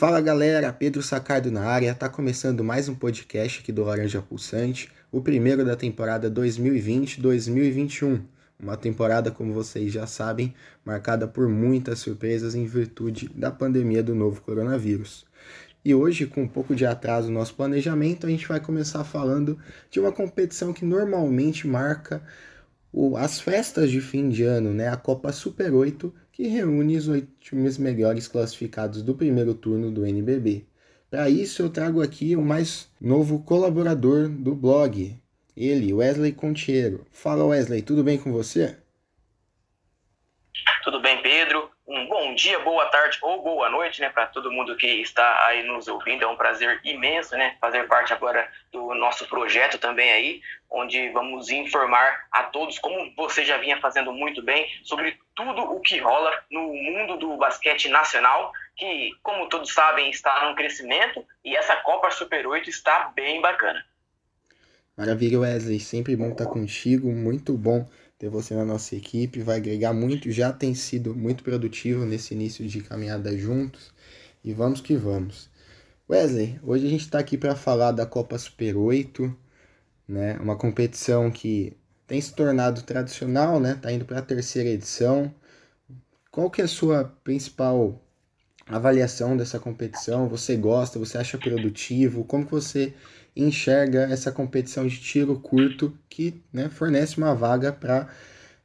Fala galera, Pedro Sacardo na área, tá começando mais um podcast aqui do Laranja Pulsante, o primeiro da temporada 2020-2021. Uma temporada, como vocês já sabem, marcada por muitas surpresas em virtude da pandemia do novo coronavírus. E hoje, com um pouco de atraso no nosso planejamento, a gente vai começar falando de uma competição que normalmente marca as festas de fim de ano, né? A Copa Super 8, que reúne os oito times melhores classificados do primeiro turno do NBB. Para isso, eu trago aqui o mais novo colaborador do blog, ele, Wesley Contiero. Fala Wesley, tudo bem com você? Tudo? Um bom dia, boa tarde ou boa noite, né, para todo mundo que está aí nos ouvindo. É um prazer imenso, né, fazer parte agora do nosso projeto também aí, onde vamos informar a todos, como você já vinha fazendo muito bem, sobre tudo o que rola no mundo do basquete nacional, que, como todos sabem, está num crescimento e essa Copa Super 8 está bem bacana. Maravilha, Wesley. Sempre bom estar contigo. Muito bom ter você na nossa equipe. Vai agregar muito. Já tem sido muito produtivo nesse início de caminhada juntos. E vamos que vamos. Wesley, hoje a gente está aqui para falar da Copa Super 8, né? Uma competição que tem se tornado tradicional, né? Tá indo para a terceira edição. Qual que é a sua principal avaliação dessa competição? Você gosta? Você acha produtivo? Como que você enxerga essa competição de tiro curto que né, fornece uma vaga para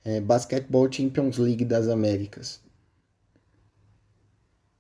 é, Basketball Champions League das Américas?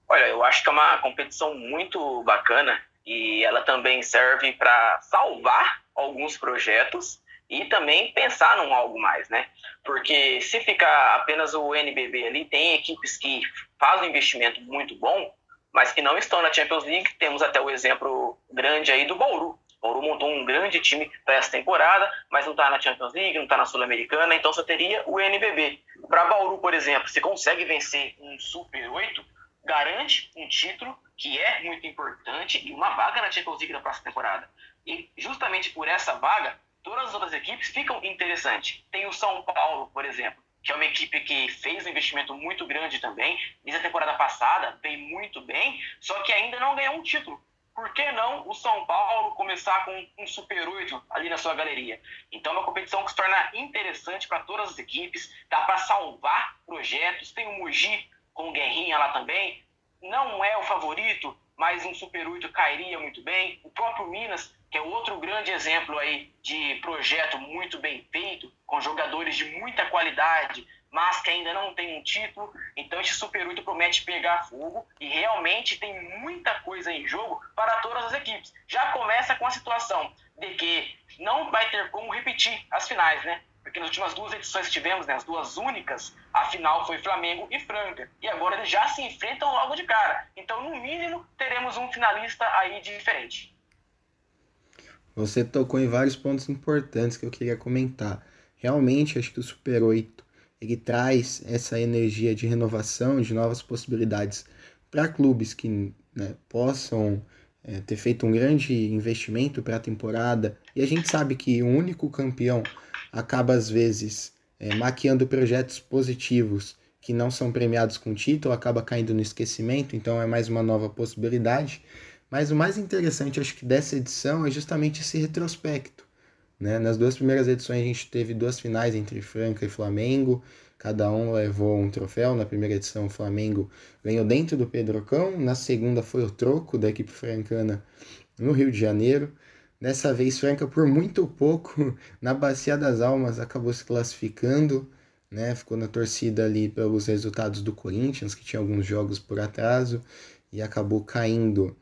Olha, eu acho que é uma competição muito bacana e ela também serve para salvar alguns projetos e também pensar num algo mais, né? Porque se ficar apenas o NBB ali, tem equipes que fazem um investimento muito bom, mas que não estão na Champions League. Temos até o exemplo grande aí do Bauru. O Bauru montou um grande time para essa temporada, mas não está na Champions League, não está na Sul-Americana, então só teria o NBB. Para Bauru, por exemplo, se consegue vencer um Super 8, garante um título que é muito importante e uma vaga na Champions League da próxima temporada. E justamente por essa vaga, todas as outras equipes ficam interessantes. Tem o São Paulo, por exemplo, que é uma equipe que fez um investimento muito grande também. Desde a temporada passada, veio muito bem, só que ainda não ganhou um título. Por que não o São Paulo começar com um Super 8 ali na sua galeria? Então é uma competição que se torna interessante para todas as equipes, dá para salvar projetos. Tem o Mugi com o Guerrinha lá também. Não é o favorito, mas um Super 8 cairia muito bem. O próprio Minas que é outro grande exemplo aí de projeto muito bem feito, com jogadores de muita qualidade, mas que ainda não tem um título. Então esse Super 8 promete pegar fogo e realmente tem muita coisa em jogo para todas as equipes. Já começa com a situação de que não vai ter como repetir as finais, né? Porque nas últimas duas edições que tivemos, né, as duas únicas, a final foi Flamengo e Franca. E agora eles já se enfrentam logo de cara. Então, no mínimo, teremos um finalista aí diferente. Você tocou em vários pontos importantes que eu queria comentar. Realmente, acho que o Super 8 ele traz essa energia de renovação, de novas possibilidades para clubes que né, possam é, ter feito um grande investimento para a temporada. E a gente sabe que o único campeão acaba, às vezes, é, maquiando projetos positivos que não são premiados com título, acaba caindo no esquecimento, então é mais uma nova possibilidade. Mas o mais interessante, acho que dessa edição é justamente esse retrospecto. Né? Nas duas primeiras edições a gente teve duas finais entre Franca e Flamengo, cada um levou um troféu. Na primeira edição o Flamengo ganhou dentro do Pedrocão, na segunda foi o troco da equipe francana no Rio de Janeiro. Dessa vez Franca por muito pouco na Bacia das Almas acabou se classificando, né? Ficou na torcida ali pelos resultados do Corinthians, que tinha alguns jogos por atraso e acabou caindo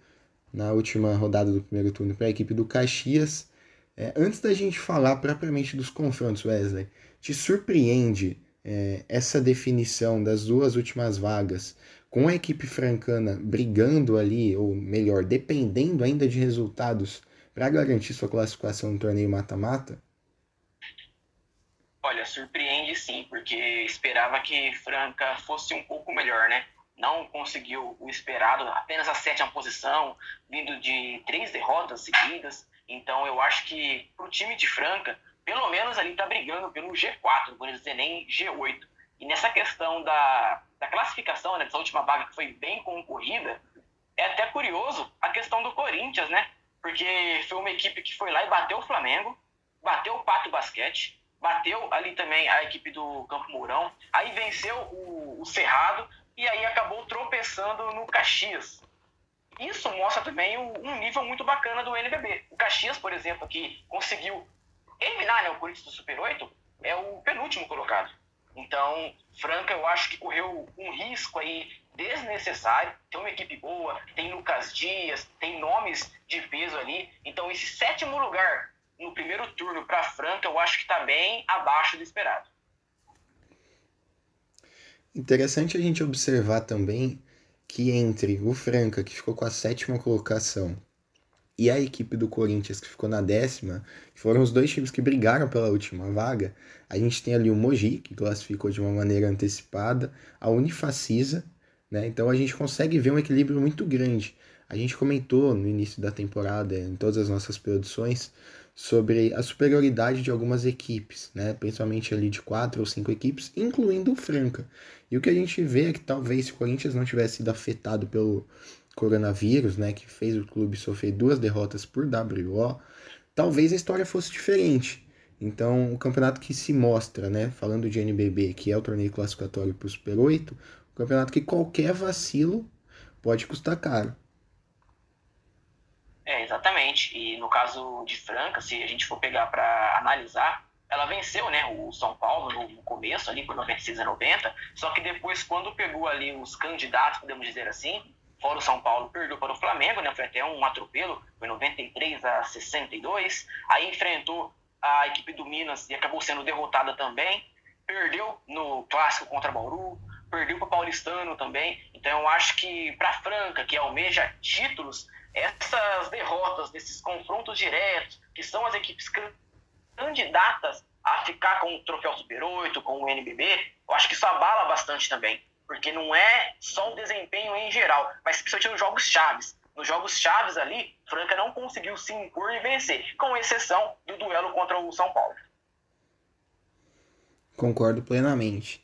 na última rodada do primeiro turno para a equipe do Caxias. É, antes da gente falar propriamente dos confrontos, Wesley, te surpreende é, essa definição das duas últimas vagas com a equipe francana brigando ali, ou melhor, dependendo ainda de resultados para garantir sua classificação no torneio mata-mata? Olha, surpreende sim, porque esperava que Franca fosse um pouco melhor, né? Não conseguiu o esperado, apenas a sétima posição, vindo de três derrotas seguidas. Então eu acho que para o time de Franca, pelo menos ali está brigando pelo G4, não vou dizer nem G8. E nessa questão da, da classificação, né, dessa última vaga que foi bem concorrida, é até curioso a questão do Corinthians, né? Porque foi uma equipe que foi lá e bateu o Flamengo, bateu o Pato Basquete, bateu ali também a equipe do Campo Mourão, aí venceu o, o Cerrado e aí acabou tropeçando no Caxias. Isso mostra também um nível muito bacana do NBB. O Caxias, por exemplo, que conseguiu eliminar né, o Corinthians do Super 8, é o penúltimo colocado. Então, Franca, eu acho que correu um risco aí desnecessário. Tem uma equipe boa, tem Lucas Dias, tem nomes de peso ali. Então, esse sétimo lugar no primeiro turno para Franca, eu acho que está bem abaixo do esperado. Interessante a gente observar também que entre o Franca, que ficou com a sétima colocação, e a equipe do Corinthians, que ficou na décima, que foram os dois times que brigaram pela última vaga, a gente tem ali o Mogi, que classificou de uma maneira antecipada, a Unifacisa, né? Então a gente consegue ver um equilíbrio muito grande. A gente comentou no início da temporada, em todas as nossas produções, sobre a superioridade de algumas equipes, né? principalmente ali de quatro ou cinco equipes, incluindo o Franca. E o que a gente vê é que talvez se o Corinthians não tivesse sido afetado pelo coronavírus, né, que fez o clube sofrer duas derrotas por WO, talvez a história fosse diferente. Então, o campeonato que se mostra, né, falando de NBB, que é o torneio classificatório para o Super 8, o campeonato que qualquer vacilo pode custar caro. É, exatamente. E no caso de Franca, se a gente for pegar para analisar, ela venceu né, o São Paulo no começo, ali por 96 a 90, só que depois, quando pegou ali os candidatos, podemos dizer assim, fora o São Paulo, perdeu para o Flamengo, né, foi até um atropelo, foi 93 a 62, aí enfrentou a equipe do Minas e acabou sendo derrotada também, perdeu no clássico contra Bauru, perdeu para o Paulistano também, então eu acho que para Franca, que almeja títulos, essas derrotas, desses confrontos diretos, que são as equipes candidatas a ficar com o troféu Super 8, com o NBB, eu acho que isso abala bastante também. Porque não é só o desempenho em geral, mas principalmente nos jogos chaves. Nos jogos chaves ali, Franca não conseguiu se impor e vencer, com exceção do duelo contra o São Paulo. Concordo plenamente.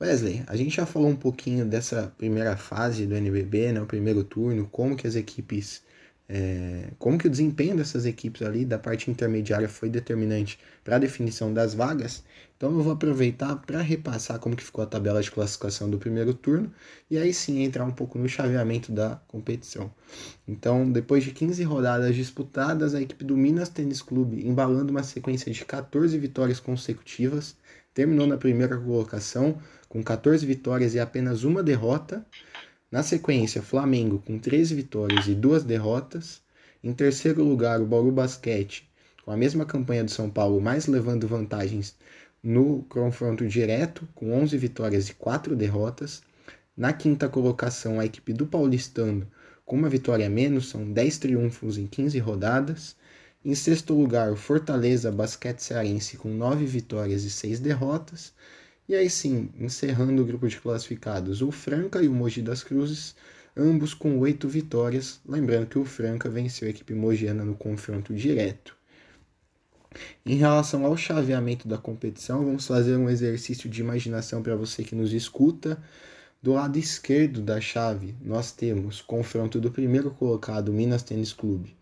Wesley, a gente já falou um pouquinho dessa primeira fase do NBB, né, o primeiro turno, como que as equipes é, como que o desempenho dessas equipes ali da parte intermediária foi determinante para a definição das vagas. Então eu vou aproveitar para repassar como que ficou a tabela de classificação do primeiro turno e aí sim entrar um pouco no chaveamento da competição. Então, depois de 15 rodadas disputadas, a equipe do Minas Tênis Clube, embalando uma sequência de 14 vitórias consecutivas, terminou na primeira colocação com 14 vitórias e apenas uma derrota. Na sequência, Flamengo com 13 vitórias e duas derrotas. Em terceiro lugar, o Bauru Basquete, com a mesma campanha do São Paulo, mas levando vantagens no confronto direto, com 11 vitórias e 4 derrotas. Na quinta colocação, a equipe do Paulistano, com uma vitória a menos, são 10 triunfos em 15 rodadas. Em sexto lugar, o Fortaleza Basquete Cearense, com 9 vitórias e 6 derrotas. E aí sim, encerrando o grupo de classificados, o Franca e o Mogi das Cruzes, ambos com oito vitórias. Lembrando que o Franca venceu a equipe mogiana no confronto direto. Em relação ao chaveamento da competição, vamos fazer um exercício de imaginação para você que nos escuta. Do lado esquerdo da chave, nós temos confronto do primeiro colocado, Minas Tênis Clube,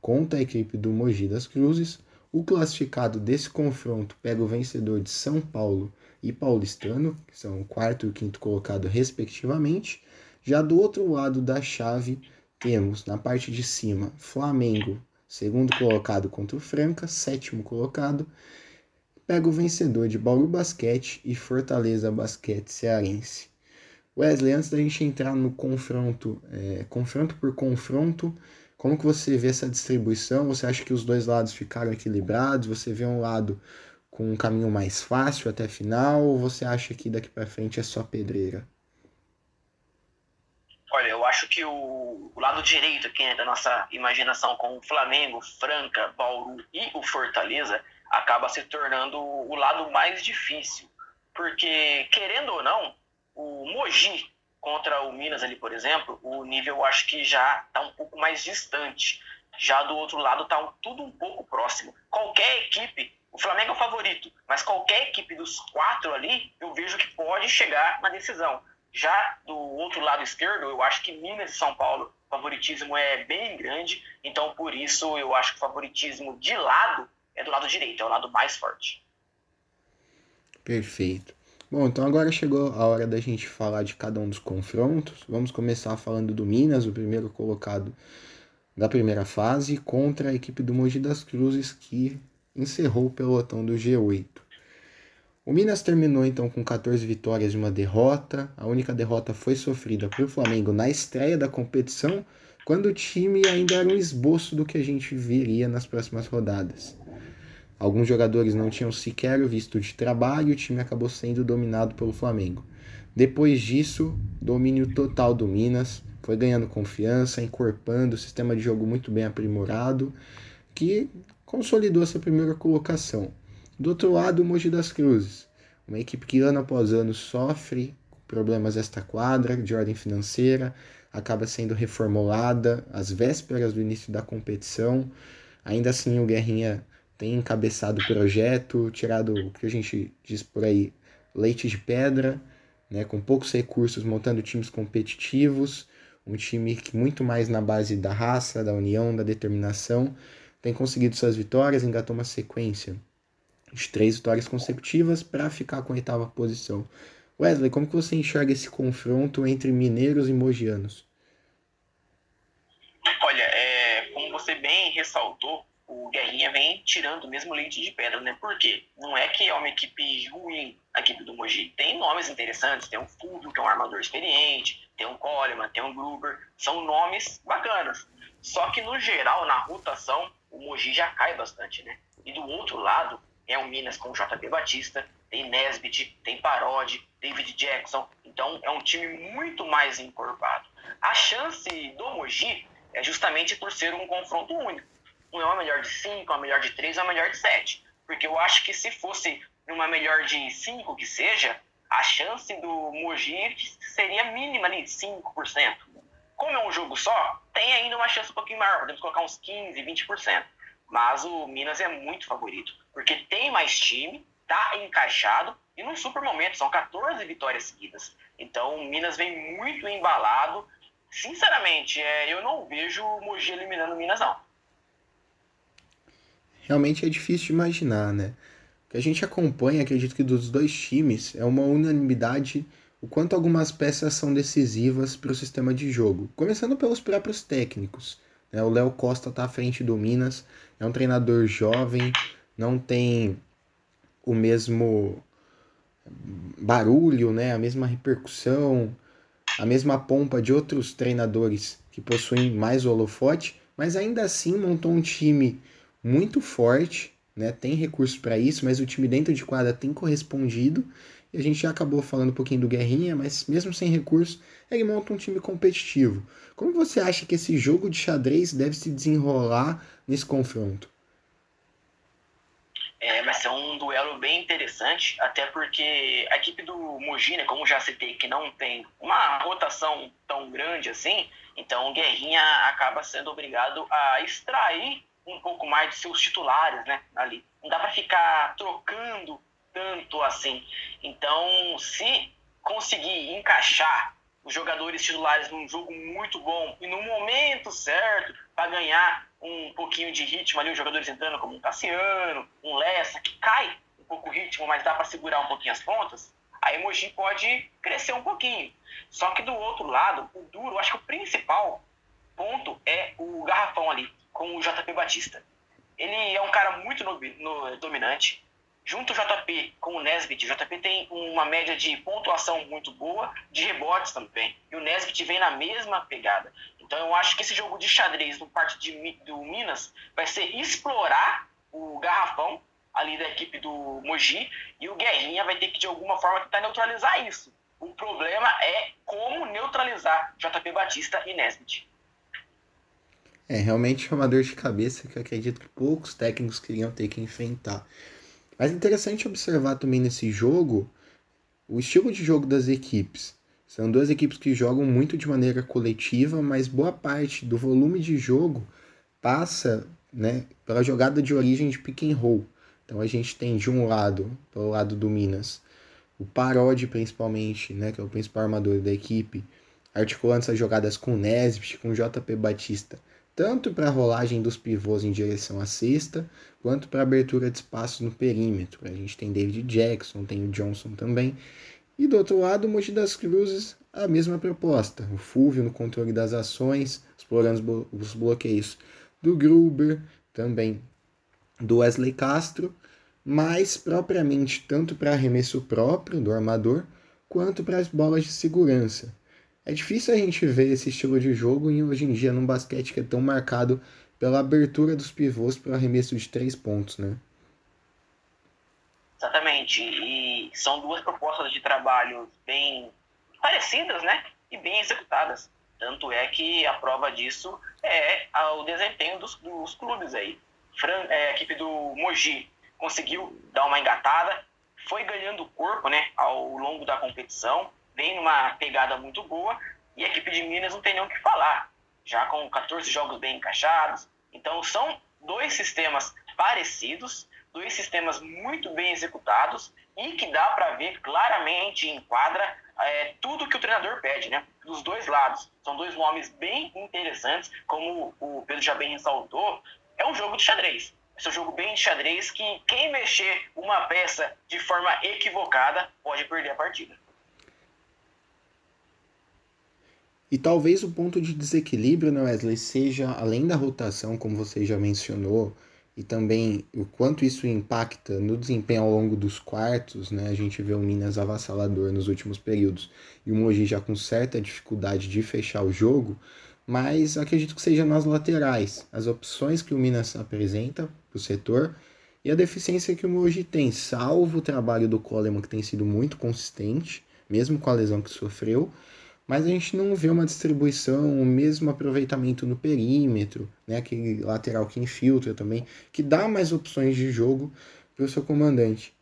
contra a equipe do Mogi das Cruzes. O classificado desse confronto pega o vencedor de São Paulo e Paulistano, que são o quarto e o quinto colocado, respectivamente. Já do outro lado da chave, temos na parte de cima Flamengo, segundo colocado contra o Franca, sétimo colocado. Pega o vencedor de Bauru Basquete e Fortaleza Basquete Cearense. Wesley, antes da gente entrar no confronto, é, confronto por confronto, como que você vê essa distribuição? Você acha que os dois lados ficaram equilibrados? Você vê um lado com um caminho mais fácil até final ou você acha que daqui para frente é só pedreira? Olha, eu acho que o, o lado direito aqui da nossa imaginação com o Flamengo, Franca, Bauru e o Fortaleza acaba se tornando o lado mais difícil. Porque, querendo ou não, o Mogi contra o Minas ali, por exemplo, o nível eu acho que já está um pouco mais distante. Já do outro lado está um, tudo um pouco próximo. Qualquer equipe o Flamengo é o favorito, mas qualquer equipe dos quatro ali, eu vejo que pode chegar na decisão. Já do outro lado esquerdo, eu acho que Minas e São Paulo o favoritismo é bem grande, então por isso eu acho que o favoritismo de lado é do lado direito, é o lado mais forte. Perfeito. Bom, então agora chegou a hora da gente falar de cada um dos confrontos. Vamos começar falando do Minas, o primeiro colocado da primeira fase, contra a equipe do Mogi das Cruzes, que encerrou o pelotão do G8. O Minas terminou então com 14 vitórias e uma derrota. A única derrota foi sofrida pelo Flamengo na estreia da competição, quando o time ainda era um esboço do que a gente viria nas próximas rodadas. Alguns jogadores não tinham sequer visto de trabalho e o time acabou sendo dominado pelo Flamengo. Depois disso, domínio total do Minas, foi ganhando confiança, encorpando sistema de jogo muito bem aprimorado, que consolidou essa primeira colocação. Do outro lado, o Mogi das Cruzes, uma equipe que ano após ano sofre problemas esta quadra, de ordem financeira, acaba sendo reformulada às vésperas do início da competição. Ainda assim, o Guerrinha tem encabeçado o projeto, tirado o que a gente diz por aí, leite de pedra, né, com poucos recursos, montando times competitivos, um time que muito mais na base da raça, da união, da determinação, tem conseguido suas vitórias, engatou uma sequência de três vitórias consecutivas para ficar com a oitava posição. Wesley, como que você enxerga esse confronto entre mineiros e mogianos? Olha, é, como você bem ressaltou, o Guerrinha vem tirando o mesmo leite de pedra, né? Por quê? Não é que é uma equipe ruim, a equipe do Mogi. Tem nomes interessantes, tem um Fulvio, que é um armador experiente, tem um Coleman, tem um Gruber, são nomes bacanas. Só que, no geral, na rotação, o Mogi já cai bastante, né? E do outro lado, é o Minas com o JP Batista, tem Nesbitt, tem Parodi, David Jackson. Então, é um time muito mais encorpado. A chance do Mogi é justamente por ser um confronto único não é uma melhor de 5, uma melhor de 3, uma melhor de 7. Porque eu acho que se fosse uma melhor de 5 que seja, a chance do Mogi seria mínima ali, 5%. Como é um jogo só, tem ainda uma chance um pouquinho maior, podemos colocar uns 15, 20%. Mas o Minas é muito favorito, porque tem mais time, tá encaixado e num super momento, são 14 vitórias seguidas. Então o Minas vem muito embalado. Sinceramente, é, eu não vejo o Mogi eliminando o Minas, não realmente é difícil de imaginar, né? O que a gente acompanha, acredito que dos dois times, é uma unanimidade o quanto algumas peças são decisivas para o sistema de jogo. Começando pelos próprios técnicos. Né? O Léo Costa está à frente do Minas, é um treinador jovem, não tem o mesmo barulho, né? a mesma repercussão, a mesma pompa de outros treinadores que possuem mais holofote, mas ainda assim montou um time muito forte, né? Tem recursos para isso, mas o time dentro de quadra tem correspondido. A gente já acabou falando um pouquinho do Guerrinha, mas mesmo sem recursos, ele monta um time competitivo. Como você acha que esse jogo de xadrez deve se desenrolar nesse confronto? É, vai ser um duelo bem interessante, até porque a equipe do Mogi, né, como já citei, que não tem uma rotação tão grande assim, então o Guerrinha acaba sendo obrigado a extrair um pouco mais de seus titulares, né, ali. Não dá para ficar trocando tanto assim. Então, se conseguir encaixar os jogadores titulares num jogo muito bom e no momento certo para ganhar um pouquinho de ritmo ali, os jogadores entrando como um Cassiano, um Lessa, que cai um pouco o ritmo, mas dá para segurar um pouquinho as pontas, a Emoji pode crescer um pouquinho. Só que do outro lado, o duro, acho que o principal ponto é o garrafão ali com o JP Batista. Ele é um cara muito no, no, dominante. Junto o JP com o Nesbitt, o JP tem uma média de pontuação muito boa, de rebotes também. E o Nesbitt vem na mesma pegada. Então eu acho que esse jogo de xadrez no parte de, do Minas vai ser explorar o garrafão ali da equipe do Mogi e o Guerrinha vai ter que de alguma forma tentar neutralizar isso. O problema é como neutralizar JP Batista e Nesbitt. É realmente é uma dor de cabeça que eu acredito que poucos técnicos queriam ter que enfrentar. Mas é interessante observar também nesse jogo o estilo de jogo das equipes. São duas equipes que jogam muito de maneira coletiva, mas boa parte do volume de jogo passa né, pela jogada de origem de pick and roll. Então a gente tem de um lado, pelo lado do Minas, o Parodi principalmente, né, que é o principal armador da equipe, articulando essas jogadas com o Nesbitt, com o JP Batista, tanto para a rolagem dos pivôs em direção à cesta, quanto para abertura de espaços no perímetro. A gente tem David Jackson, tem o Johnson também. E do outro lado, o Mogi das Cruzes, a mesma proposta. O Fulvio no controle das ações, explorando os bloqueios do Gruber, também do Wesley Castro, mas propriamente tanto para arremesso próprio do armador, quanto para as bolas de segurança. É difícil a gente ver esse estilo de jogo e hoje em dia num basquete que é tão marcado pela abertura dos pivôs para o arremesso de três pontos, né? Exatamente. E são duas propostas de trabalho bem parecidas, né? E bem executadas. Tanto é que a prova disso é o desempenho dos, dos clubes aí. Fran, é, a equipe do Mogi conseguiu dar uma engatada, foi ganhando corpo né, ao longo da competição, vem numa pegada muito boa, e a equipe de Minas não tem nem o que falar, já com 14 jogos bem encaixados. Então são dois sistemas parecidos, dois sistemas muito bem executados e que dá para ver claramente em quadra é, tudo que o treinador pede, né? Dos dois lados. São dois nomes bem interessantes, como o Pedro já bem ressaltou, é um jogo de xadrez. Esse é um jogo bem de xadrez que quem mexer uma peça de forma equivocada pode perder a partida. E talvez o ponto de desequilíbrio, né, Wesley, seja além da rotação, como você já mencionou, e também o quanto isso impacta no desempenho ao longo dos quartos, né? A gente vê o Minas avassalador nos últimos períodos e o Mogi já com certa dificuldade de fechar o jogo, mas acredito que seja nas laterais, as opções que o Minas apresenta para o setor e a deficiência que o Mogi tem, salvo o trabalho do Coleman que tem sido muito consistente, mesmo com a lesão que sofreu, mas a gente não vê uma distribuição, o mesmo aproveitamento no perímetro, né? aquele lateral que infiltra também, que dá mais opções de jogo para o seu comandante.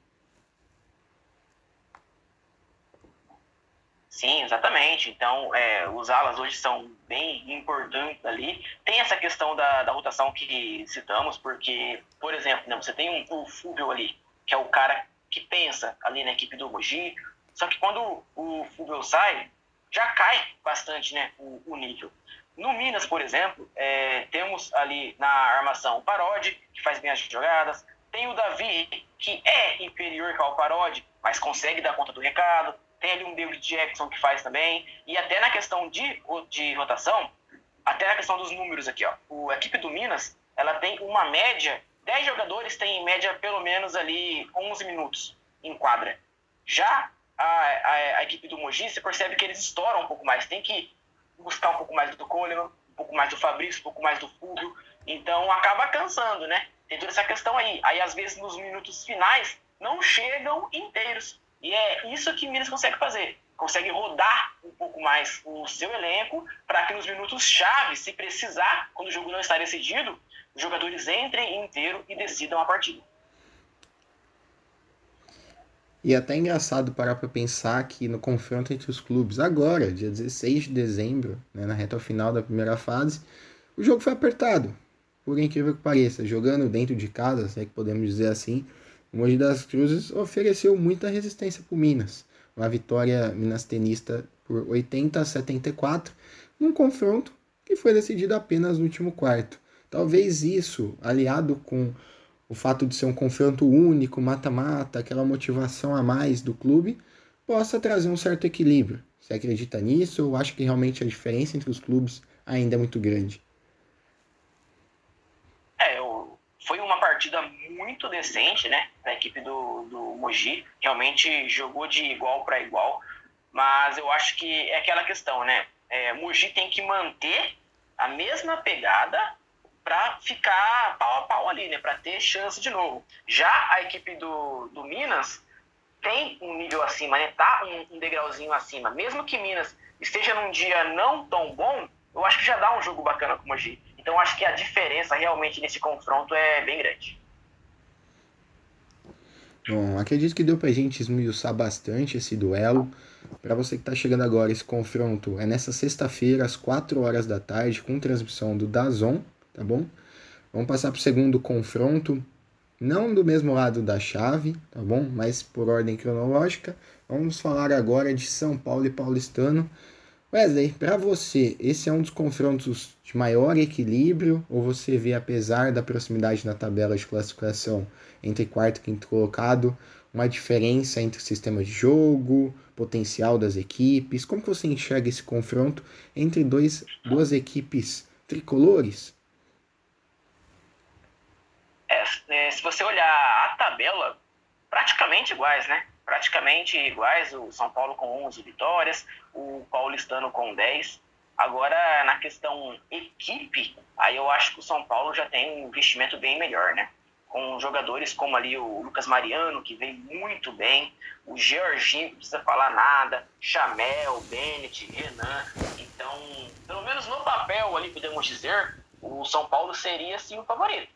Sim, exatamente. Então, é, os alas hoje são bem importantes ali. Tem essa questão da, da rotação que citamos, porque, por exemplo, né, você tem um, o Fúvio ali, que é o cara que pensa ali na equipe do Mogi, só que quando o Fúvio sai, já cai bastante né, o, o nível. No Minas, por exemplo, é, temos ali na armação o Parodi, que faz bem as jogadas. Tem o Davi, que é inferior ao Parodi, mas consegue dar conta do recado. Tem ali um David Jackson que faz também. E até na questão de, de rotação, até na questão dos números aqui, ó. O, a equipe do Minas, ela tem uma média, 10 jogadores têm em média pelo menos ali 11 minutos em quadra. Já a, a, a, equipe do Mogi, você percebe que eles estouram um pouco mais. Tem que buscar um pouco mais do Coleman, um pouco mais do Fabrício, um pouco mais do Fúvio. Então acaba cansando, né? Tem toda essa questão aí. Aí às vezes nos minutos finais não chegam inteiros. E é isso que Minas consegue fazer. Consegue rodar um pouco mais o seu elenco para que nos minutos chave, se precisar, quando o jogo não está decidido, os jogadores entrem inteiro e decidam a partida. E é até engraçado parar para pensar que no confronto entre os clubes, agora, dia 16 de dezembro, né, na reta final da primeira fase, o jogo foi apertado. Por incrível que pareça, jogando dentro de casa, se é que podemos dizer assim, o Mogi das Cruzes ofereceu muita resistência para o Minas. Uma vitória minastenista por 80 a 74, num confronto que foi decidido apenas no último quarto. Talvez isso, aliado com o fato de ser um confronto único, mata-mata, aquela motivação a mais do clube, possa trazer um certo equilíbrio. Você acredita nisso ou acha que realmente a diferença entre os clubes ainda é muito grande? É, foi uma partida muito decente, né, da equipe do, do Mogi. Realmente jogou de igual para igual, mas eu acho que é aquela questão, né? É, Mogi tem que manter a mesma pegada para ficar pau a pau ali, né? Para ter chance de novo. Já a equipe do, do Minas tem um nível acima, né? Tá um, um degrauzinho acima. Mesmo que Minas esteja num dia não tão bom, eu acho que já dá um jogo bacana com o Mogi. Então acho que a diferença realmente nesse confronto é bem grande. Bom, acredito que deu pra gente esmiuçar bastante esse duelo. Para você que está chegando agora, esse confronto é nessa sexta-feira, às 4 horas da tarde, com transmissão do Dazon tá bom? Vamos passar para o segundo confronto, não do mesmo lado da chave, tá bom? Mas por ordem cronológica. Vamos falar agora de São Paulo e Paulistano. Wesley, para você, esse é um dos confrontos de maior equilíbrio ou você vê, apesar da proximidade na tabela de classificação entre quarto e quinto colocado, uma diferença entre sistema de jogo, potencial das equipes? Como que você enxerga esse confronto entre dois, duas equipes tricolores? É, é se você olhar a tabela, praticamente iguais, né? praticamente iguais, o São Paulo com 11 vitórias, o Paulistano com 10. Agora, na questão equipe, aí eu acho que o São Paulo já tem um investimento bem melhor, né? Com jogadores como ali o Lucas Mariano, que vem muito bem, o Georginho, não precisa falar nada, Chamel, Bennett, Renan. Então, pelo menos no papel ali, podemos dizer, o São Paulo seria sim o favorito.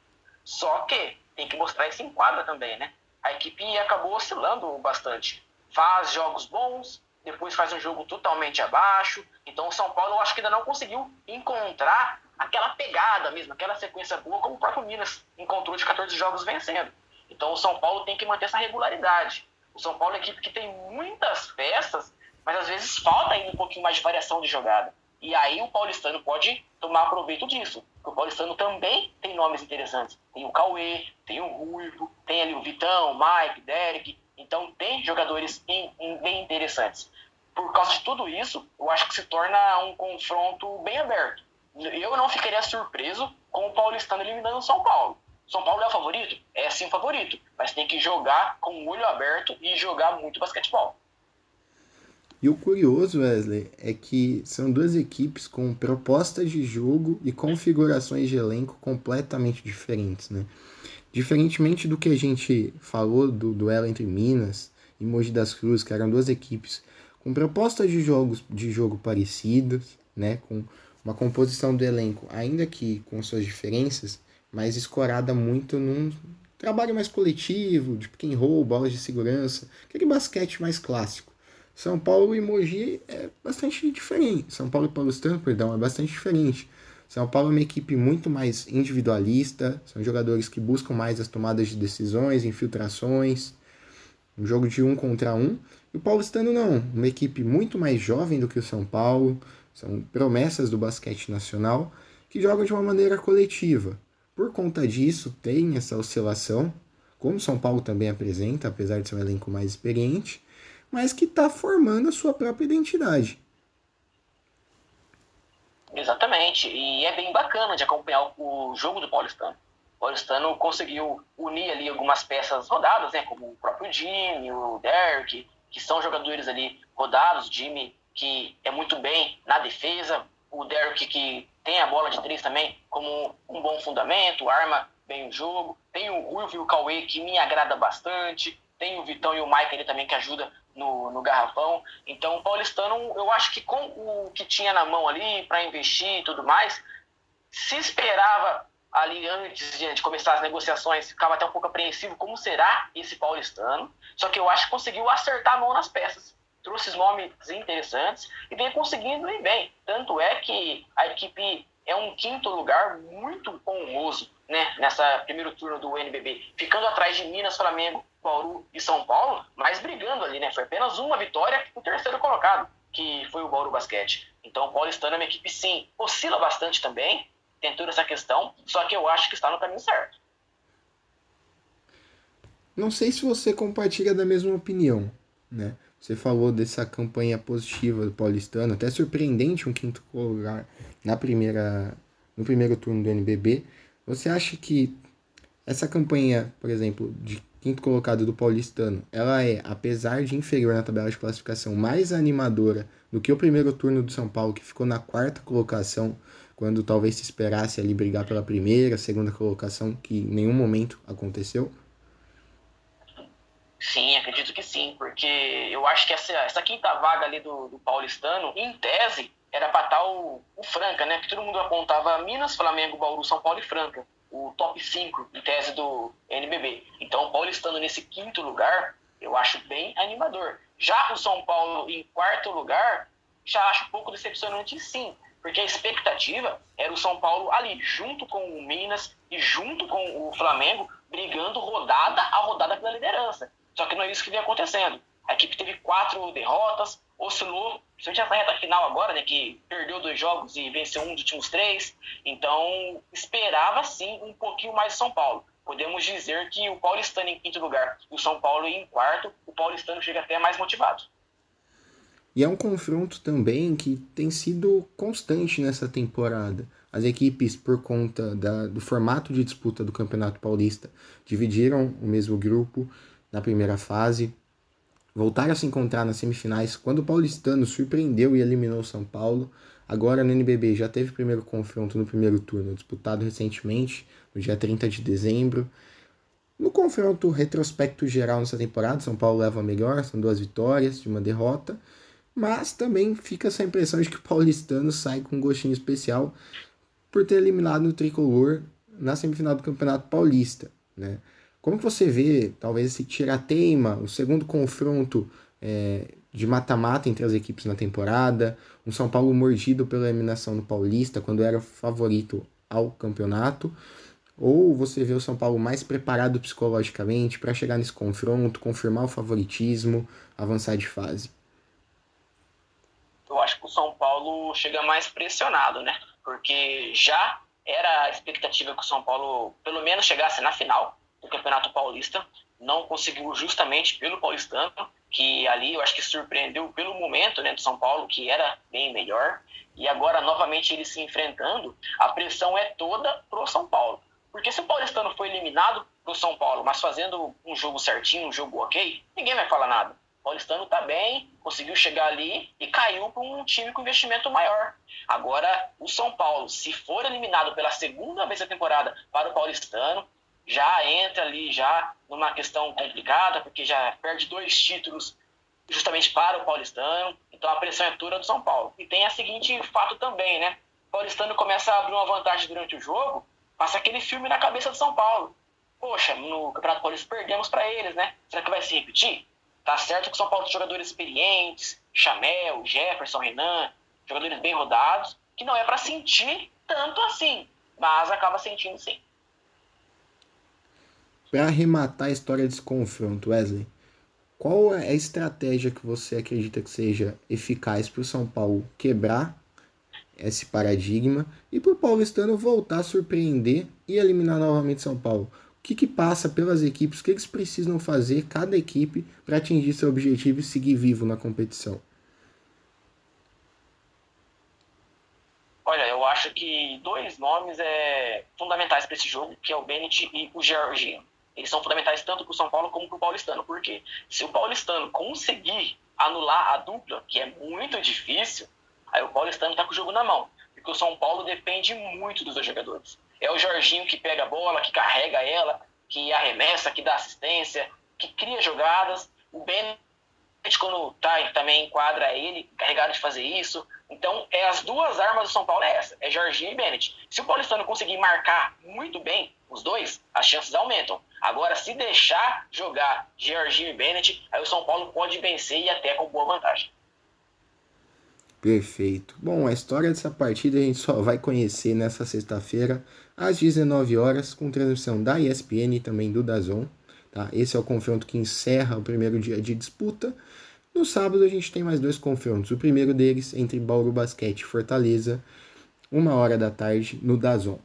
Só que tem que mostrar esse enquadro também, né? a equipe acabou oscilando bastante. Faz jogos bons, depois faz um jogo totalmente abaixo. Então o São Paulo eu acho que ainda não conseguiu encontrar aquela pegada mesmo, aquela sequência boa como o próprio Minas encontrou de 14 jogos vencendo. Então o São Paulo tem que manter essa regularidade. O São Paulo é uma equipe que tem muitas peças, mas às vezes falta ainda um pouquinho mais de variação de jogada. E aí o paulistano pode tomar proveito disso. O paulistano também tem nomes interessantes. Tem o Cauê, tem o Ruivo, tem ali o Vitão, o Mike, Derek. Então tem jogadores bem interessantes. Por causa de tudo isso, eu acho que se torna um confronto bem aberto. Eu não ficaria surpreso com o paulistano eliminando o São Paulo. São Paulo é o favorito? É sim o favorito, mas tem que jogar com o olho aberto e jogar muito basquetebol. E o curioso, Wesley, é que são duas equipes com propostas de jogo e configurações de elenco completamente diferentes, né? Diferentemente do que a gente falou do duelo entre Minas e Mogi das Cruzes, que eram duas equipes com propostas de jogos de jogo parecidas, né, com uma composição do elenco, ainda que com suas diferenças, mas escorada muito num trabalho mais coletivo, de pick and roll, bolas de segurança, aquele basquete mais clássico. São Paulo e Mogi é bastante diferente. São Paulo e Paulistano, perdão, é bastante diferente. São Paulo é uma equipe muito mais individualista, são jogadores que buscam mais as tomadas de decisões, infiltrações, um jogo de um contra um. E o Paulistano não, uma equipe muito mais jovem do que o São Paulo, são promessas do basquete nacional que jogam de uma maneira coletiva. Por conta disso, tem essa oscilação, como São Paulo também apresenta, apesar de ser um elenco mais experiente mas que está formando a sua própria identidade. Exatamente, e é bem bacana de acompanhar o jogo do Paulistano. O Paulistano conseguiu unir ali algumas peças rodadas, né, como o próprio Jimmy, o Derek, que são jogadores ali rodados, Jimmy que é muito bem na defesa, o Derek que tem a bola de três também como um bom fundamento, arma bem o jogo, tem o Ruivo e o Cauê que me agrada bastante, tem o Vitão e o Mike ali também que ajuda no, no garrafão. Então, o paulistano, eu acho que com o que tinha na mão ali para investir e tudo mais, se esperava ali antes de começar as negociações, ficava até um pouco apreensivo como será esse paulistano. Só que eu acho que conseguiu acertar a mão nas peças. Trouxe nomes interessantes e vem conseguindo ir bem. Tanto é que a equipe é um quinto lugar muito honroso né, nessa primeiro turno do NBB, ficando atrás de Minas, Flamengo Bauru e São Paulo, mas brigando ali, né? Foi apenas uma vitória o terceiro colocado, que foi o Bauru Basquete. Então o Paulistano é uma equipe, sim, oscila bastante também, tem toda essa questão, só que eu acho que está no caminho certo. Não sei se você compartilha da mesma opinião, né? Você falou dessa campanha positiva do Paulistano, até surpreendente um quinto lugar na primeira, no primeiro turno do NBB. Você acha que essa campanha, por exemplo, de quinto colocado do Paulistano, ela é, apesar de inferior na tabela de classificação, mais animadora do que o primeiro turno do São Paulo, que ficou na quarta colocação, quando talvez se esperasse ali brigar pela primeira, segunda colocação, que em nenhum momento aconteceu? Sim, acredito que sim, porque eu acho que essa, essa quinta vaga ali do, do paulistano, em tese, era para estar o, o Franca, né? Que todo mundo apontava Minas, Flamengo, Bauru, São Paulo e Franca o top 5 em tese do NBB. Então, o Paulo estando nesse quinto lugar, eu acho bem animador. Já o São Paulo em quarto lugar, já acho um pouco decepcionante sim, porque a expectativa era o São Paulo ali, junto com o Minas e junto com o Flamengo, brigando rodada a rodada pela liderança. Só que não é isso que vem acontecendo. A equipe teve quatro derrotas, oscilou, principalmente essa reta final agora, né, que perdeu dois jogos e venceu um dos últimos três. Então, esperava sim um pouquinho mais São Paulo. Podemos dizer que o Paulistano em quinto lugar e o São Paulo em quarto, o Paulistano chega até mais motivado. E é um confronto também que tem sido constante nessa temporada. As equipes, por conta da, do formato de disputa do Campeonato Paulista, dividiram o mesmo grupo na primeira fase, voltaram a se encontrar nas semifinais quando o paulistano surpreendeu e eliminou o São Paulo. Agora no NBB já teve primeiro confronto no primeiro turno, disputado recentemente, no dia 30 de dezembro. No confronto retrospecto geral nessa temporada, São Paulo leva a melhor, são duas vitórias de uma derrota, mas também fica essa impressão de que o paulistano sai com um gostinho especial por ter eliminado o tricolor na semifinal do Campeonato Paulista, né? Como que você vê, talvez, esse tirateima, o segundo confronto é, de mata-mata entre as equipes na temporada, um São Paulo mordido pela eliminação no Paulista, quando era favorito ao campeonato, ou você vê o São Paulo mais preparado psicologicamente para chegar nesse confronto, confirmar o favoritismo, avançar de fase? Eu acho que o São Paulo chega mais pressionado, né? Porque já era a expectativa que o São Paulo pelo menos chegasse na final do Campeonato Paulista. Não conseguiu justamente pelo paulistano, que ali eu acho que surpreendeu pelo momento né, do São Paulo, que era bem melhor. E agora, novamente, ele se enfrentando, a pressão é toda pro São Paulo. Porque se o paulistano foi eliminado pro São Paulo, mas fazendo um jogo certinho, um jogo ok, ninguém vai falar nada. O paulistano tá bem, conseguiu chegar ali e caiu para um time com investimento maior. Agora, o São Paulo, se for eliminado pela segunda vez da temporada para o paulistano, já entra ali já numa questão complicada, porque já perde dois títulos justamente para o paulistano, então a pressão é toda do São Paulo. E tem a seguinte fato também, né? O paulistano começa a abrir uma vantagem durante o jogo, passa aquele filme na cabeça do São Paulo. Poxa, no Campeonato Paulista perdemos para eles, né? Será que vai se repetir? Tá certo que o São Paulo tem jogadores experientes, Chamel, Jefferson, Renan, jogadores bem rodados, que não é para sentir tanto assim, mas acaba sentindo sim. Para arrematar a história desse confronto, Wesley, qual é a estratégia que você acredita que seja eficaz para o São Paulo quebrar esse paradigma e para o paulistano voltar a surpreender e eliminar novamente São Paulo? O que, que passa pelas equipes? O que eles precisam fazer, cada equipe, para atingir seu objetivo e seguir vivo na competição? Olha, eu acho que dois nomes é fundamentais para esse jogo, que é o Bennett e o Georginho eles são fundamentais tanto para o São Paulo como para o Paulistano. Por quê? Se o Paulistano conseguir anular a dupla, que é muito difícil, aí o Paulistano está com o jogo na mão. Porque o São Paulo depende muito dos dois jogadores. É o Jorginho que pega a bola, que carrega ela, que arremessa, que dá assistência, que cria jogadas. O Bennett, quando tá, também enquadra ele, carregado de fazer isso. Então, é as duas armas do São Paulo é essa, é Jorginho e Bennett. Se o Paulistano conseguir marcar muito bem os dois, as chances aumentam. Agora, se deixar jogar Georginho e Bennett, aí o São Paulo pode vencer e até com boa vantagem. Perfeito. Bom, a história dessa partida a gente só vai conhecer nessa sexta-feira, às 19 horas, com transmissão da ESPN e também do Dazon. Tá? Esse é o confronto que encerra o primeiro dia de disputa. No sábado a gente tem mais dois confrontos. O primeiro deles entre Bauru Basquete e Fortaleza, uma hora da tarde, no Dazon.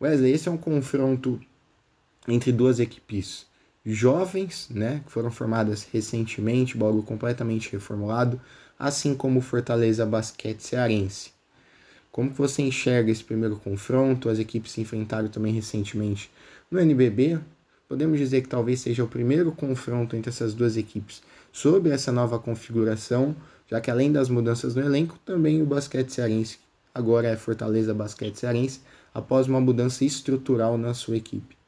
Wesley, esse é um confronto entre duas equipes jovens, né, que foram formadas recentemente, Bauru completamente reformulado, assim como o Fortaleza Basquete Cearense. Como você enxerga esse primeiro confronto? As equipes se enfrentaram também recentemente no NBB. Podemos dizer que talvez seja o primeiro confronto entre essas duas equipes sobre essa nova configuração, já que além das mudanças no elenco, também o basquete cearense agora é Fortaleza Basquete Cearense, após uma mudança estrutural na sua equipe.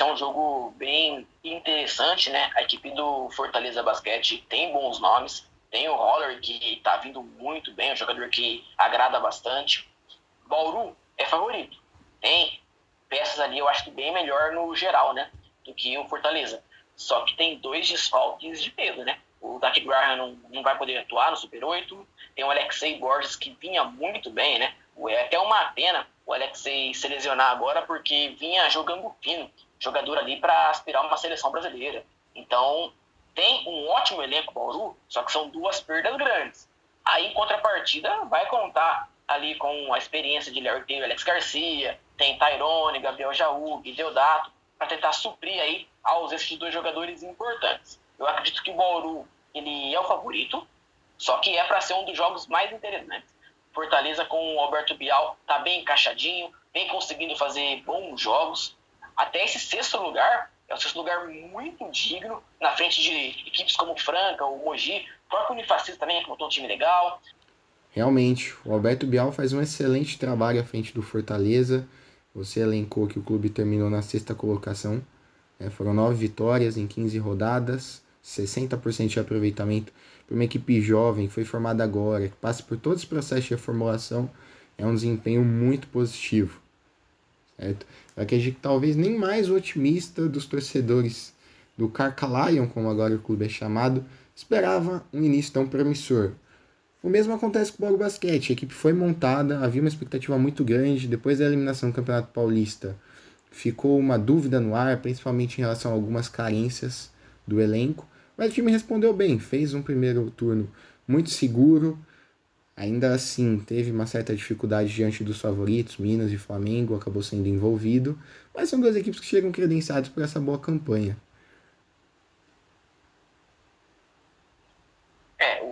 É um jogo bem interessante, né? A equipe do Fortaleza Basquete tem bons nomes. Tem o Holler, que está vindo muito bem, um jogador que agrada bastante. Bauru é favorito. Tem peças ali, eu acho que bem melhor no geral, né? Do que o Fortaleza. Só que tem dois desfalques de peso, né? O Dak Graham não, não vai poder atuar no Super 8. Tem o Alexei Borges, que vinha muito bem, né? É até uma pena o Alexei se lesionar agora, porque vinha jogando fino, jogador ali para aspirar uma seleção brasileira. Então, tem um ótimo elenco Bauru, só que são duas perdas grandes. Aí, em contrapartida, vai contar ali com a experiência de Taylor, Alex Garcia, tem Tyrone, Gabriel Jaú, Deodato, para tentar suprir aí a ausência de dois jogadores importantes. Eu acredito que o Bauru ele é o favorito, só que é para ser um dos jogos mais interessantes. Fortaleza com o Alberto Bial tá bem encaixadinho, vem conseguindo fazer bons jogos. Até esse sexto lugar é um sexto lugar muito digno, na frente de equipes como Franca, o Mogi, o próprio Unifacista também, que montou um time legal. Realmente, o Alberto Bial faz um excelente trabalho à frente do Fortaleza. Você elencou que o clube terminou na sexta colocação. É, foram nove vitórias em 15 rodadas, 60% de aproveitamento para uma equipe jovem que foi formada agora, que passa por todos os processos de reformulação, é um desempenho muito positivo. Certo? Acredito que talvez nem mais otimista dos torcedores do Carcalion, como agora o clube é chamado, esperava um início tão promissor. O mesmo acontece com o Bola Basquete. A equipe foi montada, havia uma expectativa muito grande. Depois da eliminação do Campeonato Paulista, ficou uma dúvida no ar, principalmente em relação a algumas carências do elenco. Mas o time respondeu bem, fez um primeiro turno muito seguro. Ainda assim, teve uma certa dificuldade diante dos favoritos, Minas e Flamengo, acabou sendo envolvido. Mas são duas equipes que chegam credenciadas por essa boa campanha.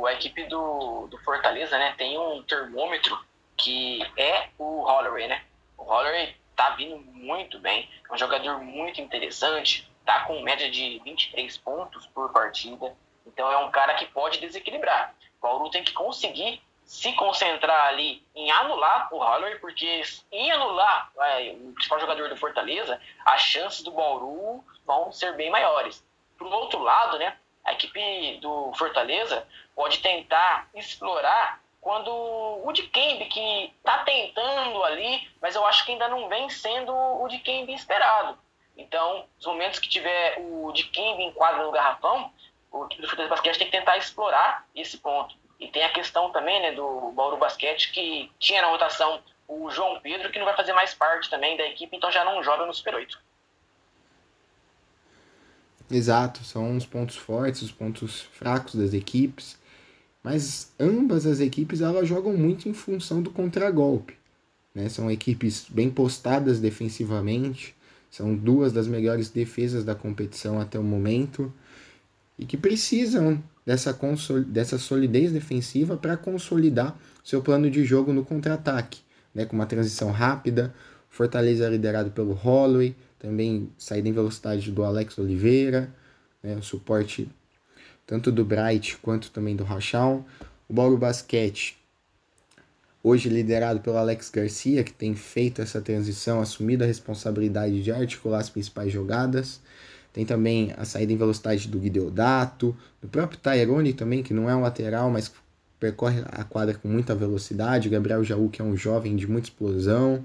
a equipe do, do Fortaleza, né, tem um termômetro que é o Holloway, né? O Holloway tá vindo muito bem, é um jogador muito interessante, tá com média de 23 pontos por partida, então é um cara que pode desequilibrar. O Bauru tem que conseguir se concentrar ali em anular o Holloway, porque em anular é, o principal jogador do Fortaleza, as chances do Bauru vão ser bem maiores. Pro outro lado, né, a equipe do Fortaleza pode tentar explorar quando o Dikembe, que está tentando ali, mas eu acho que ainda não vem sendo o Dikembe esperado. Então, os momentos que tiver o Dikembe em quadra no garrafão, o equipe do Fortaleza Basquete tem que tentar explorar esse ponto. E tem a questão também né, do Bauru Basquete, que tinha na rotação o João Pedro, que não vai fazer mais parte também da equipe, então já não joga no Super 8. Exato, são os pontos fortes, os pontos fracos das equipes, mas ambas as equipes elas jogam muito em função do contragolpe. Né? São equipes bem postadas defensivamente, são duas das melhores defesas da competição até o momento e que precisam dessa, dessa solidez defensiva para consolidar seu plano de jogo no contra-ataque, né? com uma transição rápida. Fortaleza liderado pelo Holloway, também saída em velocidade do Alex Oliveira, né, o suporte tanto do Bright quanto também do Rachal. O Bauru Basquete, hoje liderado pelo Alex Garcia, que tem feito essa transição, assumido a responsabilidade de articular as principais jogadas. Tem também a saída em velocidade do Guideodato, do próprio Tyrone também, que não é um lateral, mas percorre a quadra com muita velocidade. Gabriel Jaú, que é um jovem de muita explosão.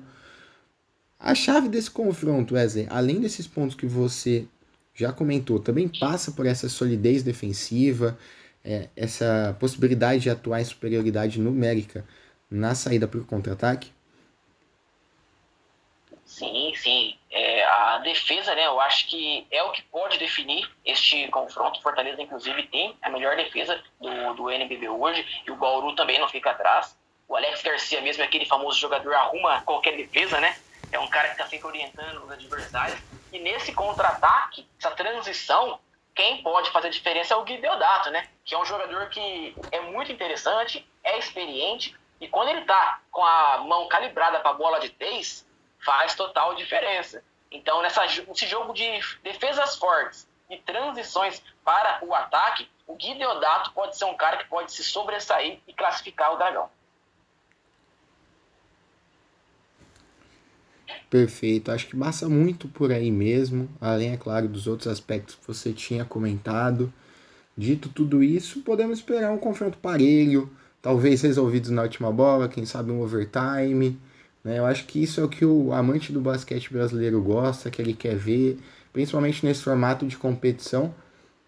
A chave desse confronto, Wesley, além desses pontos que você já comentou, também passa por essa solidez defensiva, é, essa possibilidade de atuar em superioridade numérica na saída para o contra-ataque? Sim, sim. A defesa, né, eu acho que é o que pode definir este confronto. Fortaleza, inclusive, tem a melhor defesa do, do NBB hoje, e o Bauru também não fica atrás. O Alex Garcia mesmo é aquele famoso jogador, arruma qualquer defesa, né? é um cara que está sempre orientando os adversários. E nesse contra-ataque, essa transição, quem pode fazer diferença é o Gui Deodato, né? Que é um jogador que é muito interessante, é experiente, e quando ele está com a mão calibrada para a bola de três, faz total diferença. Então, nessa, nesse jogo de defesas fortes e transições para o ataque, o Gui Deodato pode ser um cara que pode se sobressair e classificar o Dragão. Perfeito, acho que passa muito por aí mesmo, além, é claro, dos outros aspectos que você tinha comentado. Dito tudo isso, podemos esperar um confronto parelho, talvez resolvidos na última bola, quem sabe um overtime. Né? Eu acho que isso é o que o amante do basquete brasileiro gosta, que ele quer ver, principalmente nesse formato de competição,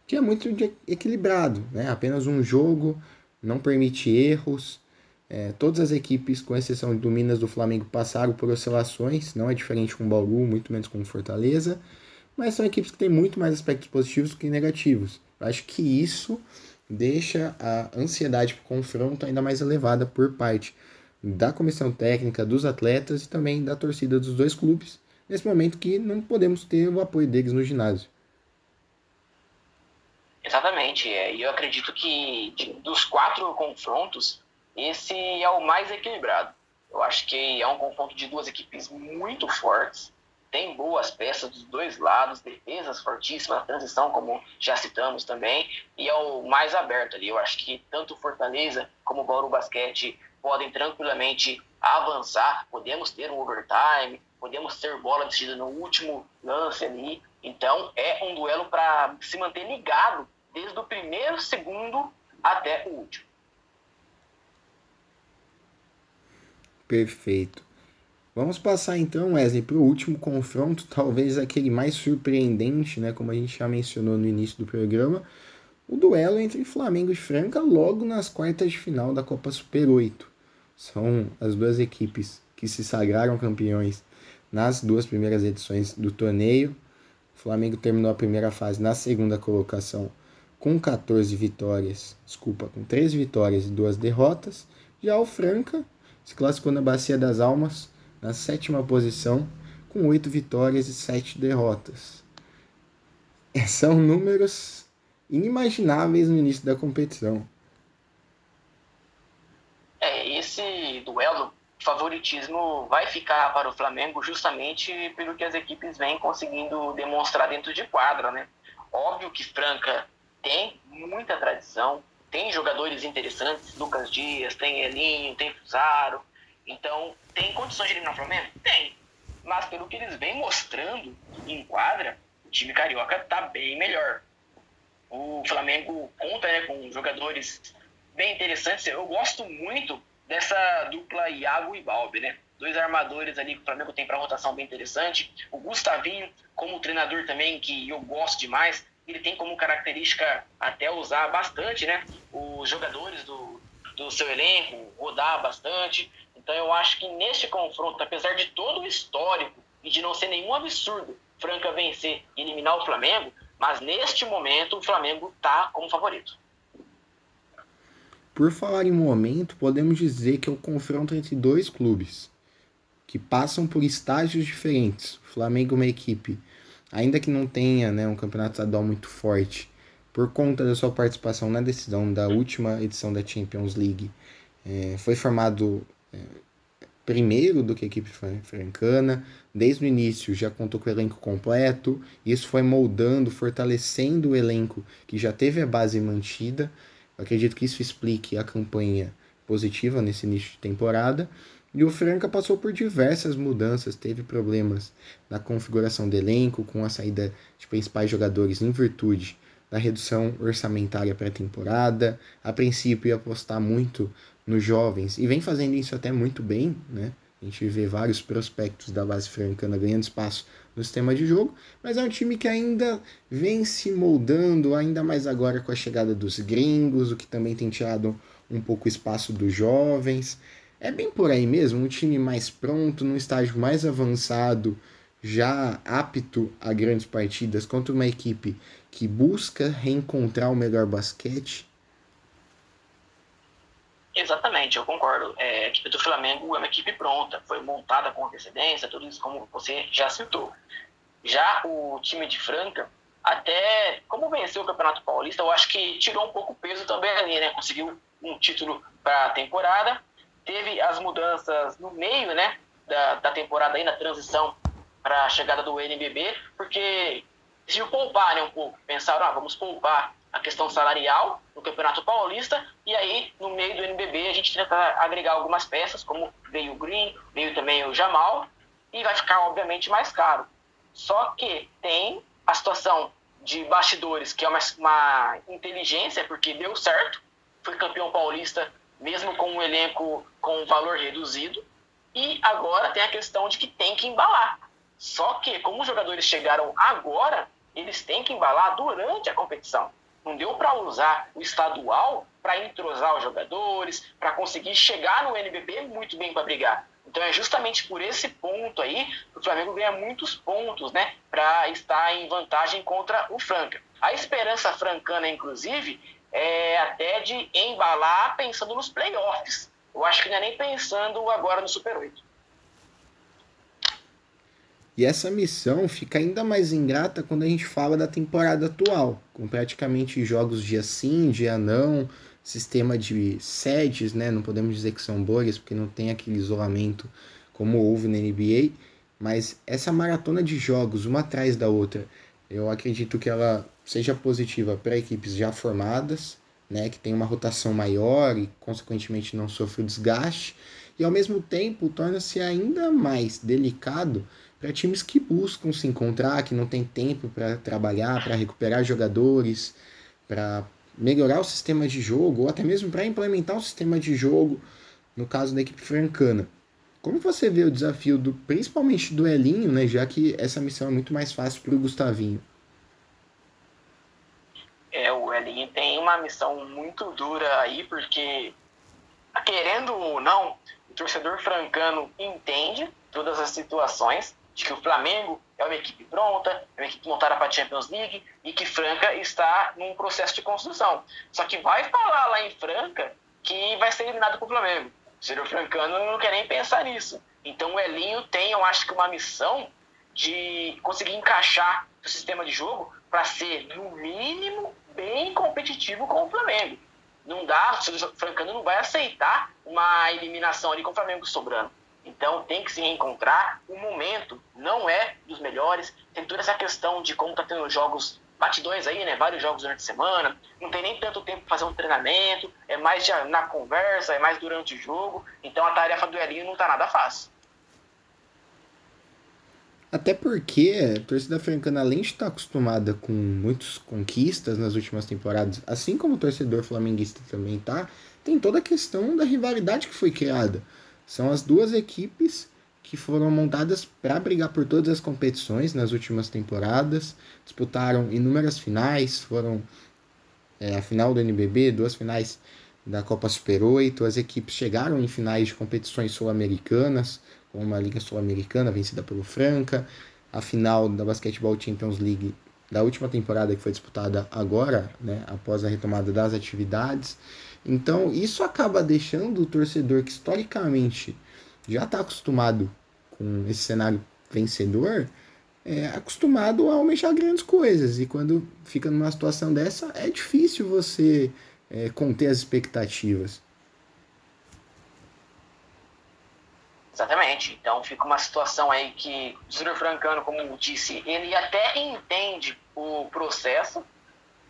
que é muito equilibrado. Né? Apenas um jogo, não permite erros. É, todas as equipes, com exceção do Minas do Flamengo, passaram por oscilações, não é diferente com o Bauru, muito menos com o Fortaleza, mas são equipes que têm muito mais aspectos positivos que negativos. Eu acho que isso deixa a ansiedade para o confronto ainda mais elevada por parte da comissão técnica, dos atletas e também da torcida dos dois clubes, nesse momento que não podemos ter o apoio deles no ginásio. Exatamente, é, e eu acredito que dos quatro confrontos, esse é o mais equilibrado. Eu acho que é um confronto de duas equipes muito fortes, tem boas peças dos dois lados, defesas fortíssimas, transição, como já citamos também, e é o mais aberto ali. Eu acho que tanto Fortaleza como o Bauru Basquete podem tranquilamente avançar, podemos ter um overtime, podemos ter bola decidida no último lance ali. Então é um duelo para se manter ligado desde o primeiro segundo até o último. Perfeito. Vamos passar então, Wesley, para o último confronto, talvez aquele mais surpreendente, né, como a gente já mencionou no início do programa, o duelo entre Flamengo e Franca logo nas quartas de final da Copa Super 8. São as duas equipes que se sagraram campeões nas duas primeiras edições do torneio. O Flamengo terminou a primeira fase na segunda colocação com 14 vitórias, desculpa, com 13 vitórias e duas derrotas. Já o Franca se classificou na Bacia das Almas na sétima posição, com oito vitórias e sete derrotas. São números inimagináveis no início da competição. É, esse duelo favoritismo vai ficar para o Flamengo justamente pelo que as equipes vêm conseguindo demonstrar dentro de quadra, né? Óbvio que Franca tem muita tradição, tem jogadores interessantes, Lucas Dias, tem Elinho, tem Fusaro, então, tem condições de eliminar o Flamengo? Tem. Mas pelo que eles vêm mostrando em quadra, o time carioca está bem melhor. O Flamengo conta né, com jogadores bem interessantes. Eu gosto muito dessa dupla Iago e Balbi, né? Dois armadores ali que o Flamengo tem para rotação bem interessante. O Gustavinho, como treinador também, que eu gosto demais, ele tem como característica até usar bastante, né? Os jogadores do, do seu elenco, rodar bastante. Então eu acho que neste confronto, apesar de todo o histórico e de não ser nenhum absurdo Franca vencer e eliminar o Flamengo, mas neste momento o Flamengo está como favorito. Por falar em momento, podemos dizer que é o confronto entre dois clubes que passam por estágios diferentes. O Flamengo é uma equipe, ainda que não tenha né, um campeonato estadual muito forte, por conta da sua participação na decisão da última edição da Champions League, é, foi formado primeiro do que a equipe francana, desde o início já contou com o elenco completo, isso foi moldando, fortalecendo o elenco que já teve a base mantida. Acredito que isso explique a campanha positiva nesse início de temporada. E o Franca passou por diversas mudanças, teve problemas na configuração do elenco, com a saída de principais jogadores em virtude da redução orçamentária pré-temporada. A princípio ia apostar muito nos jovens e vem fazendo isso até muito bem, né? A gente vê vários prospectos da base francana ganhando espaço no sistema de jogo, mas é um time que ainda vem se moldando, ainda mais agora com a chegada dos gringos, o que também tem tirado um pouco espaço dos jovens. É bem por aí mesmo, um time mais pronto, num estágio mais avançado, já apto a grandes partidas contra uma equipe que busca reencontrar o melhor basquete Exatamente, eu concordo. É, a equipe do Flamengo é uma equipe pronta, foi montada com antecedência, tudo isso como você já citou. Já o time de Franca, até como venceu o Campeonato Paulista, eu acho que tirou um pouco o peso também ali, né? Conseguiu um título para a temporada, teve as mudanças no meio, né? Da, da temporada aí, na transição para a chegada do NBB, porque se poupar né, um pouco, pensaram, ah, vamos poupar a questão salarial no Campeonato Paulista, e aí no meio do NBB a gente tenta agregar algumas peças, como veio o Green, veio também o Jamal, e vai ficar obviamente mais caro. Só que tem a situação de bastidores, que é uma, uma inteligência, porque deu certo, foi campeão paulista, mesmo com um elenco com um valor reduzido, e agora tem a questão de que tem que embalar. Só que, como os jogadores chegaram agora, eles têm que embalar durante a competição. Não deu para usar o estadual para entrosar os jogadores, para conseguir chegar no NBB muito bem para brigar. Então é justamente por esse ponto aí que o Flamengo ganha muitos pontos, né, para estar em vantagem contra o Franca. A esperança francana, inclusive, é até de embalar pensando nos playoffs. Eu acho que não é nem pensando agora no Super 8. E essa missão fica ainda mais ingrata quando a gente fala da temporada atual, com praticamente jogos dia sim, dia não, sistema de sedes, né? Não podemos dizer que são bolhas, porque não tem aquele isolamento como houve na NBA, mas essa maratona de jogos, uma atrás da outra, eu acredito que ela seja positiva para equipes já formadas, né, que tem uma rotação maior e consequentemente não sofre o desgaste, e ao mesmo tempo torna-se ainda mais delicado para times que buscam se encontrar, que não tem tempo para trabalhar, para recuperar jogadores, para melhorar o sistema de jogo, ou até mesmo para implementar o sistema de jogo, no caso da equipe francana. Como você vê o desafio do, principalmente do Elinho, né, já que essa missão é muito mais fácil para o Gustavinho? É, o Elinho tem uma missão muito dura aí, porque querendo ou não, o torcedor francano entende todas as situações, de que o Flamengo é uma equipe pronta, é uma equipe montada para a Champions League e que Franca está num processo de construção. Só que vai falar lá em Franca que vai ser eliminado para o Flamengo. O senhor francano não quer nem pensar nisso. Então o Elinho tem, eu acho que uma missão de conseguir encaixar o sistema de jogo para ser, no mínimo, bem competitivo com o Flamengo. Não dá, o francano não vai aceitar uma eliminação ali com o Flamengo sobrando. Então tem que se reencontrar. O momento não é dos melhores. Tem toda essa questão de como tá tendo jogos batidões aí, né? Vários jogos durante a semana. Não tem nem tanto tempo para fazer um treinamento. É mais na conversa, é mais durante o jogo. Então a tarefa do Elinho não tá nada fácil. Até porque a torcida francana, além de estar acostumada com muitas conquistas nas últimas temporadas, assim como o torcedor flamenguista também tá, tem toda a questão da rivalidade que foi criada. São as duas equipes que foram montadas para brigar por todas as competições nas últimas temporadas, disputaram inúmeras finais, foram é, a final do NBB, duas finais da Copa Super 8, as equipes chegaram em finais de competições sul-americanas, com uma Liga Sul-Americana vencida pelo Franca, a final da Basketball Champions League da última temporada que foi disputada agora, né, após a retomada das atividades. Então, isso acaba deixando o torcedor que historicamente já está acostumado com esse cenário vencedor, é, acostumado a almejar grandes coisas. E quando fica numa situação dessa, é difícil você é, conter as expectativas. Exatamente. Então fica uma situação aí que o Júnior Francano, como disse, ele até entende o processo,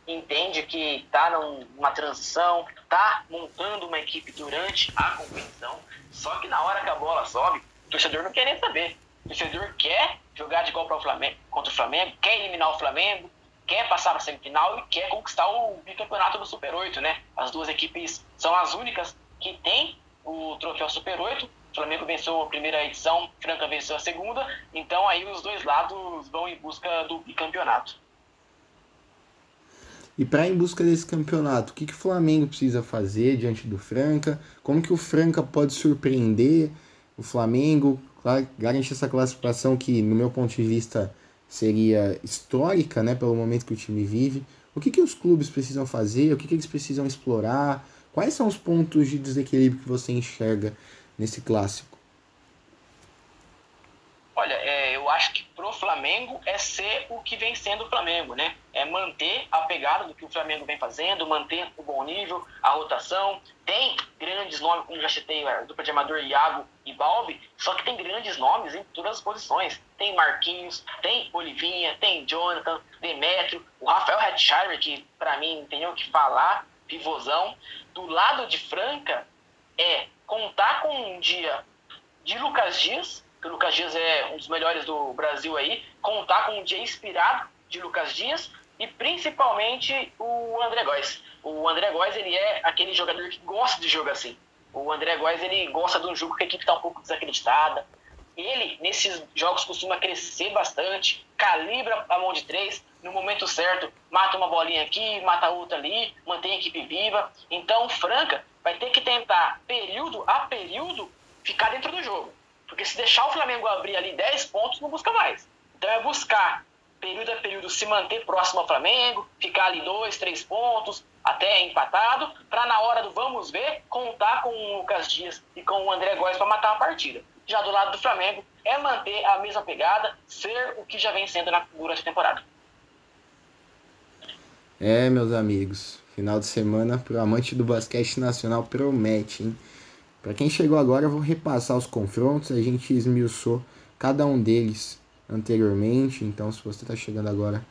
entende que está numa transição, está montando uma equipe durante a competição, só que na hora que a bola sobe, o torcedor não quer nem saber. O torcedor quer jogar de igual para o Flamengo, contra o Flamengo, quer eliminar o Flamengo, quer passar para a semifinal e quer conquistar o bicampeonato do Super 8, né? As duas equipes são as únicas que têm o troféu Super 8. O Flamengo venceu a primeira edição, Franca venceu a segunda, então aí os dois lados vão em busca do bicampeonato. E para em busca desse campeonato, o que, que o Flamengo precisa fazer diante do Franca? Como que o Franca pode surpreender o Flamengo? Claro, garante essa classificação que, no meu ponto de vista, seria histórica, né, pelo momento que o time vive. O que, que os clubes precisam fazer? O que, que eles precisam explorar? Quais são os pontos de desequilíbrio que você enxerga nesse clássico? Olha, é, eu acho que Flamengo é ser o que vem sendo o Flamengo, né? É manter a pegada do que o Flamengo vem fazendo, manter o bom nível, a rotação. Tem grandes nomes, como já citei, a dupla de amador Iago e Balbi, só que tem grandes nomes em todas as posições. Tem Marquinhos, tem Olivinha, tem Jonathan, Demetrio, o Rafael Hetzheimer, que para mim não tem o que falar, pivôzão. Do lado de Franca, é contar com um dia de Lucas Dias, que o Lucas Dias é um dos melhores do Brasil aí, contar com um dia inspirado de Lucas Dias e principalmente o André Góes. O André Góes, ele é aquele jogador que gosta de jogo assim. O André Góes, ele gosta de um jogo que a equipe está um pouco desacreditada. Ele, nesses jogos, costuma crescer bastante, calibra a mão de três, no momento certo, mata uma bolinha aqui, mata outra ali, mantém a equipe viva. Então, Franca vai ter que tentar, período a período, ficar dentro do jogo Porque se deixar o Flamengo abrir ali 10 pontos, não busca mais. Então é buscar, período a período, se manter próximo ao Flamengo, ficar ali 2, 3 pontos, até empatado, para na hora do vamos ver, contar com o Lucas Dias e com o André Góes para matar a partida. Já do lado do Flamengo, é manter a mesma pegada, ser o que já vem sendo na, durante a temporada. É, meus amigos, final de semana para o amante do basquete nacional promete, hein? Para quem chegou agora, eu vou repassar os confrontos, a gente esmiuçou cada um deles anteriormente, então se você está chegando agora,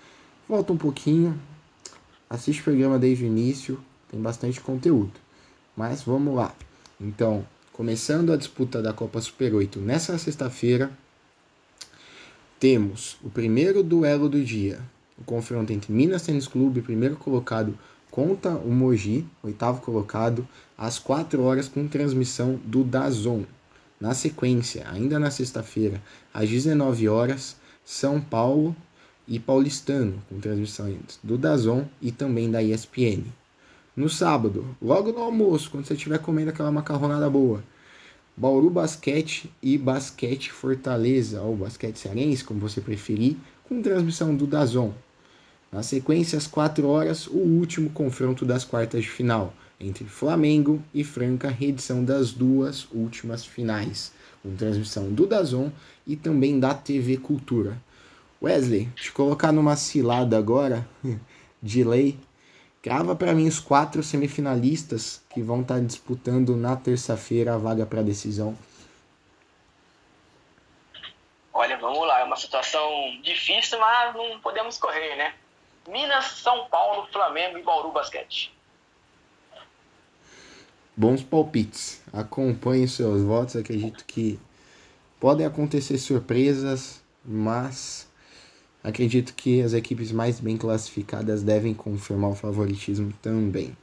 volta um pouquinho, assiste o programa desde o início, tem bastante conteúdo. Mas vamos lá. Então, começando a disputa da Copa Super 8 nessa sexta-feira, temos o primeiro duelo do dia, o confronto entre Minas Tênis Clube, primeiro colocado, contra o Mogi, oitavo colocado, às 4 horas com transmissão do Dazon. Na sequência, ainda na sexta-feira, às 19 horas, São Paulo e Paulistano, com transmissões do Dazon e também da ESPN. No sábado, logo no almoço, quando você estiver comendo aquela macarronada boa, Bauru Basquete e Basquete Fortaleza, ou Basquete Cearense, como você preferir, com transmissão do Dazon. Na sequência, às 4 horas, o último confronto das quartas de final entre Flamengo e Franca, reedição das duas últimas finais, com transmissão do Dazon e também da TV Cultura. Wesley, te colocar numa cilada agora, de lei, grava para mim os quatro semifinalistas que vão estar tá disputando na terça-feira a vaga para decisão. Olha, vamos lá, é uma situação difícil, mas não podemos correr, né? Minas, São Paulo, Flamengo e Bauru Basquete. Bons palpites. Acompanhe seus votos. Acredito que podem acontecer surpresas, mas acredito que as equipes mais bem classificadas devem confirmar o favoritismo também.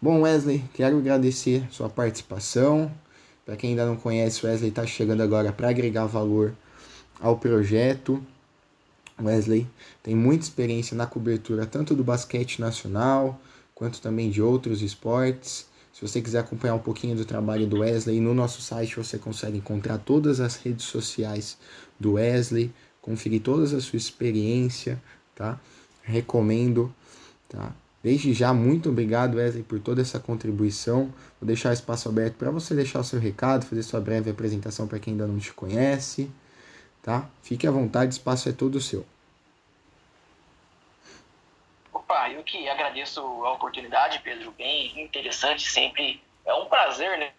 Bom, Wesley, quero agradecer sua participação. Para quem ainda não conhece, Wesley está chegando agora para agregar valor ao projeto. Wesley tem muita experiência na cobertura tanto do basquete nacional quanto também de outros esportes. Se você quiser acompanhar um pouquinho do trabalho do Wesley, no nosso site você consegue encontrar todas as redes sociais do Wesley, conferir toda a sua experiência, tá? Recomendo, tá? Desde já, muito obrigado, Wesley, por toda essa contribuição. Vou deixar espaço aberto para você deixar o seu recado, fazer sua breve apresentação para quem ainda não te conhece tá? Fique à vontade, espaço é todo seu. Opa, eu que agradeço a oportunidade, Pedro, bem interessante, sempre é um prazer, né?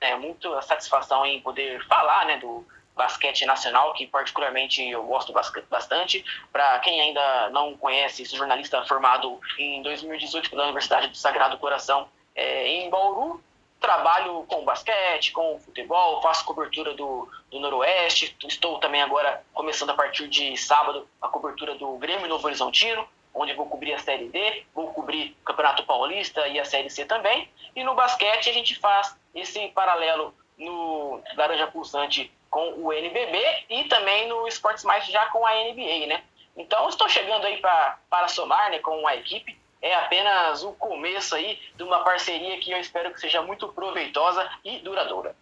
É muito satisfação em poder falar, né, do basquete nacional, que particularmente eu gosto bastante. Para quem ainda não conhece, sou jornalista formado em 2018 pela Universidade do Sagrado Coração é, em Bauru, trabalho com basquete, com futebol, faço cobertura do, do Noroeste, estou também agora começando a partir de sábado a cobertura do Grêmio Novo Horizontino, onde vou cobrir a Série D, vou cobrir o Campeonato Paulista e a Série C também. E no basquete a gente faz esse paralelo no Laranja Pulsante com o NBB e também no Esportes Mais já com a NBA, né? Então estou chegando aí para somar né, com a equipe é apenas o começo aí de uma parceria que eu espero que seja muito proveitosa e duradoura.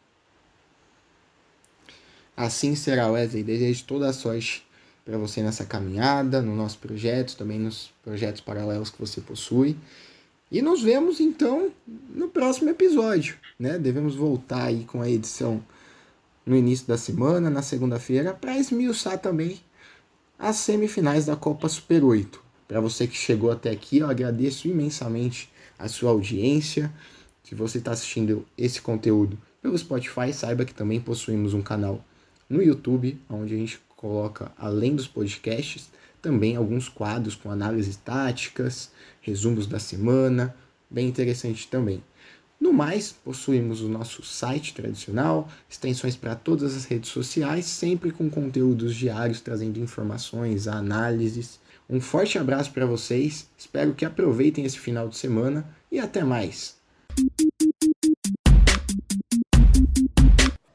Assim será, Wesley. Desejo toda a sorte para você nessa caminhada, no nosso projeto, também nos projetos paralelos que você possui. E nos vemos então no próximo episódio, né? Devemos voltar aí com a edição no início da semana, na segunda-feira, para esmiuçar também as semifinais da Copa Super 8. Para você que chegou até aqui, eu agradeço imensamente a sua audiência. Se você está assistindo esse conteúdo pelo Spotify, saiba que também possuímos um canal no YouTube, onde a gente coloca, além dos podcasts, também alguns quadros com análises táticas, resumos da semana, bem interessante também. No mais, possuímos o nosso site tradicional, extensões para todas as redes sociais, sempre com conteúdos diários trazendo informações, análises um forte abraço para vocês, espero que aproveitem esse final de semana e até mais.